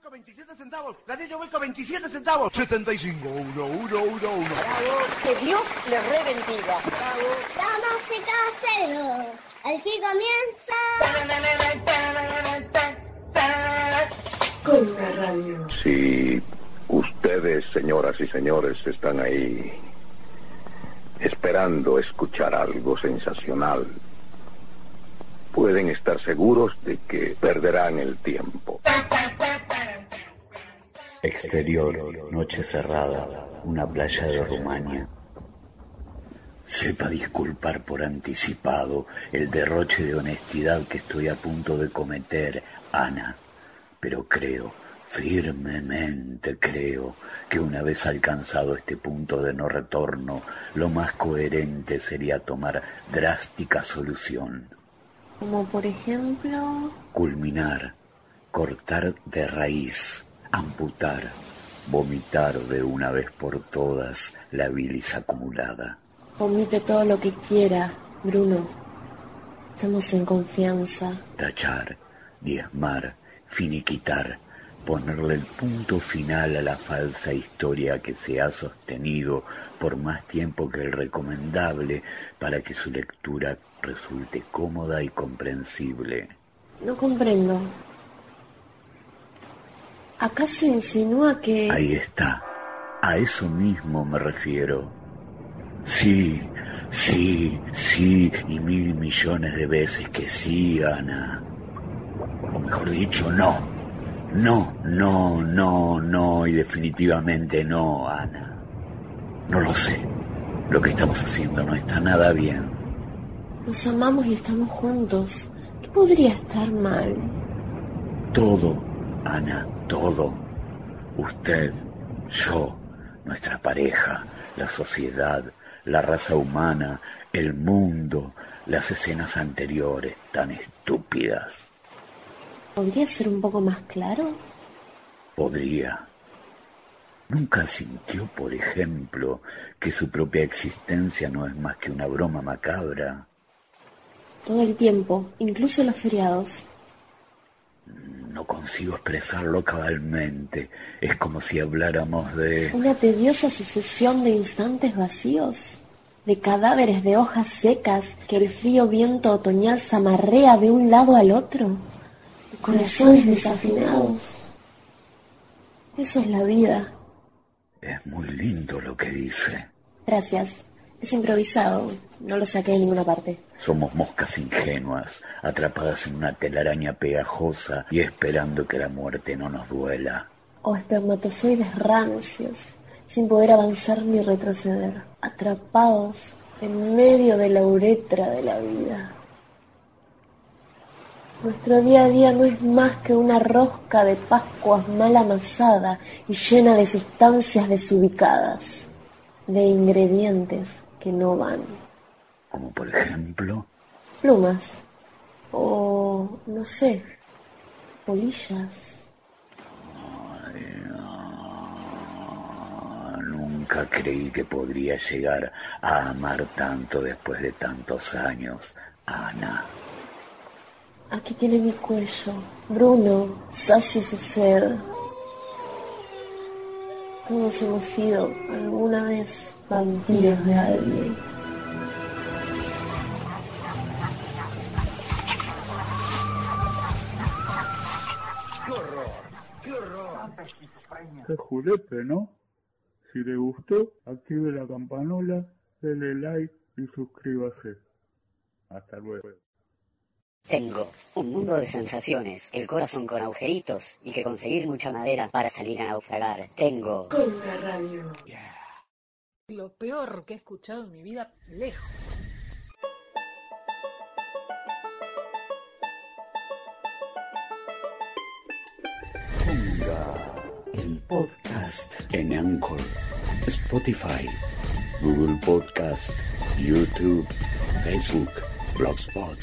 vuelco 27 centavos. Ladrillo vuelco 27 centavos. 75. 1, 1, 1, 1. Que Dios le rebendiga. Damas y caseros, aquí comienza. Si ustedes, señoras y señores, están ahí esperando escuchar algo sensacional, pueden estar seguros de que perderán el tiempo. Exterior, noche cerrada, una playa de Rumania. Sepa disculpar por anticipado el derroche de honestidad que estoy a punto de cometer, Ana, pero creo, firmemente creo, que una vez alcanzado este punto de no retorno, lo más coherente sería tomar drástica solución. Como por ejemplo... Culminar, cortar de raíz, amputar, vomitar de una vez por todas la bilis acumulada. Vomite todo lo que quiera, Bruno. Estamos en confianza. Tachar, diezmar, finiquitar, ponerle el punto final a la falsa historia que se ha sostenido por más tiempo que el recomendable para que su lectura resulte cómoda y comprensible. No comprendo. ¿Acaso insinúa que... Ahí está. A eso mismo me refiero. Sí, sí, sí, y mil millones de veces que sí, Ana. O mejor dicho, no. No, no, no, no, y definitivamente no, Ana. No lo sé. Lo que estamos haciendo no está nada bien. Nos amamos y estamos juntos. ¿Qué podría estar mal? Todo, Ana, todo. Usted, yo, nuestra pareja, la sociedad, la raza humana, el mundo, las escenas anteriores tan estúpidas. ¿Podría ser un poco más claro? Podría. ¿Nunca sintió, por ejemplo, que su propia existencia no es más que una broma macabra? Todo el tiempo, incluso los feriados. No consigo expresarlo cabalmente. Es como si habláramos de... Una tediosa sucesión de instantes vacíos, de cadáveres de hojas secas que el frío viento otoñal zamarrea de un lado al otro, de corazones desafinados. Eso es la vida. Es muy lindo lo que dice. Gracias. Es improvisado. No lo saqué de ninguna parte. Somos moscas ingenuas, atrapadas en una telaraña pegajosa y esperando que la muerte no nos duela. O espermatozoides rancios, sin poder avanzar ni retroceder, atrapados en medio de la uretra de la vida. Nuestro día a día no es más que una rosca de Pascuas mal amasada y llena de sustancias desubicadas, de ingredientes que no van. Como por ejemplo... Plumas. O, no sé, polillas. Ay, no. Nunca creí que podría llegar a amar tanto después de tantos años, Ana. Aquí tiene mi cuello. Bruno, sacie su sed. Todos hemos sido alguna vez vampiros de alguien. Qué julepe, ¿no? Si le gustó, active la campanola, dele like y suscríbase. Hasta luego. Tengo un mundo de sensaciones, el corazón con agujeritos y que conseguir mucha madera para salir a naufragar. Tengo Lo peor que he escuchado en mi vida, lejos. Ponga el podcast en Anchor, Spotify, Google Podcast, YouTube, Facebook, Blogspot,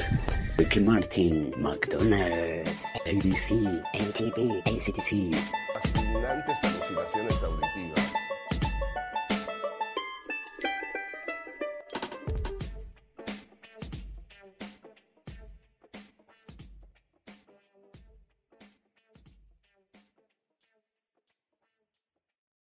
Ricky Martin, McDonald's, ABC, MTV, ACTC. Fascinantes alucinaciones auditivas.